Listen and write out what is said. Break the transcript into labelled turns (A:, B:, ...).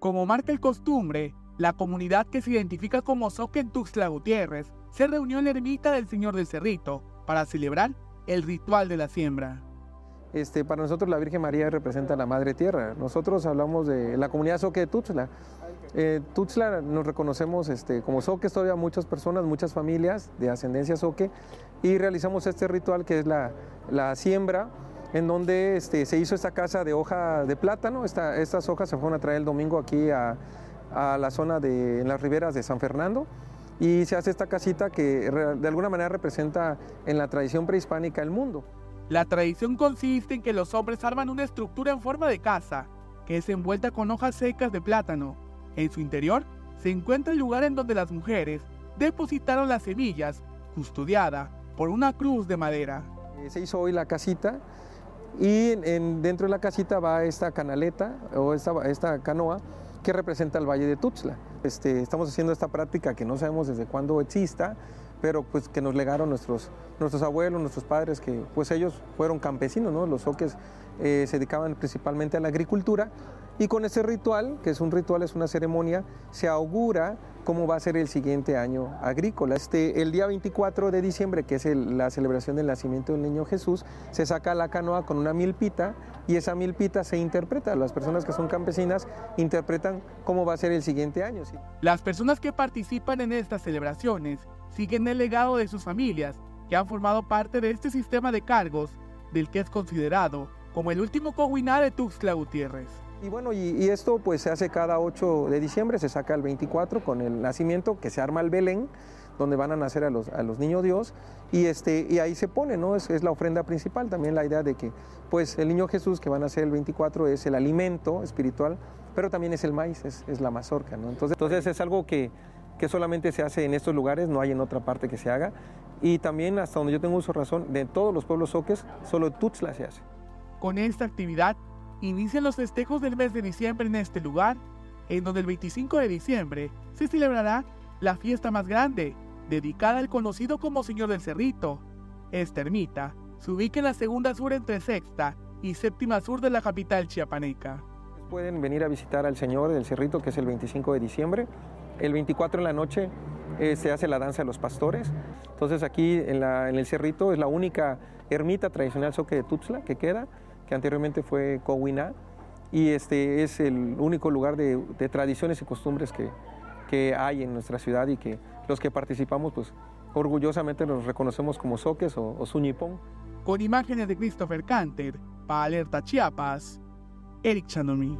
A: Como marca el costumbre, la comunidad que se identifica como Soque en Tuxtla Gutiérrez se reunió en la ermita del Señor del Cerrito para celebrar el ritual de la siembra.
B: Este, para nosotros la Virgen María representa la Madre Tierra. Nosotros hablamos de la comunidad Soque de Tuxtla. Eh, nos reconocemos este, como Soques, todavía muchas personas, muchas familias de ascendencia Soque, y realizamos este ritual que es la, la siembra en donde este, se hizo esta casa de hoja de plátano. estas hojas se fueron a traer el domingo aquí a, la zona de en las riberas de San Fernando y se hace esta casita que de alguna manera representa en la tradición prehispánica el mundo.
A: La tradición consiste en que los hombres arman una estructura en forma de casa, que es envuelta con hojas secas de plátano. En su interior se encuentra el lugar en donde las mujeres depositaron las semillas, custodiada por una cruz de madera.
B: Eh, se hizo hoy la casita y dentro de la casita va esta canaleta o esta, canoa que representa el Valle de Tuxtla. Este, estamos haciendo esta práctica que no sabemos desde cuándo exista, pero pues que nos legaron nuestros, nuestros abuelos, nuestros padres, que pues ellos fueron campesinos, ¿no? Los soques eh, se dedicaban principalmente a la agricultura y con ese ritual, que es un ritual, es una ceremonia, se augura cómo va a ser el siguiente año agrícola. Este, el día 24 de diciembre, que es la celebración del nacimiento del niño Jesús, se saca la canoa con una milpita y esa milpita se interpreta. Las personas que son campesinas interpretan cómo va a ser el siguiente año.
A: Las personas que participan en estas celebraciones siguen el legado de sus familias, que han formado parte de este sistema de cargos, del que es considerado como el último coguiná de Tuxtla Gutiérrez.
B: Y bueno, y, esto pues se hace cada 8 de diciembre, se saca el 24 con el nacimiento, que se arma el Belén, donde van a nacer a los, a los niños Dios, y, este, y ahí se pone, ¿no? Es, es, la ofrenda principal, también la idea de que pues el niño Jesús que van a nacer el 24 es el alimento espiritual, pero también es el maíz, es, es la mazorca, ¿no? Entonces, entonces es algo que, que solamente se hace en estos lugares, no hay en otra parte que se haga, y también hasta donde yo tengo uso razón, de todos los pueblos soques, solo Tuxtla se hace.
A: Con esta actividad inician los festejos del mes de diciembre en este lugar, en donde el 25 de diciembre se celebrará la fiesta más grande, dedicada al conocido como Señor del Cerrito. Esta ermita se ubica en la segunda sur entre sexta y séptima sur de la capital chiapaneca.
B: Pueden venir a visitar al Señor del Cerrito, que es el 25 de diciembre. El 24 en la noche eh, se hace la danza de los pastores. Entonces aquí en, el Cerrito es la única ermita tradicional soque de Tuxtla que queda que anteriormente fue Cowiná, y este es el único lugar de, tradiciones y costumbres que, que, hay en nuestra ciudad y que los que participamos, pues orgullosamente nos reconocemos como soques o, o suñipón.
A: Con imágenes de Christopher Canter, para Alerta Chiapas, Eric Chandomí.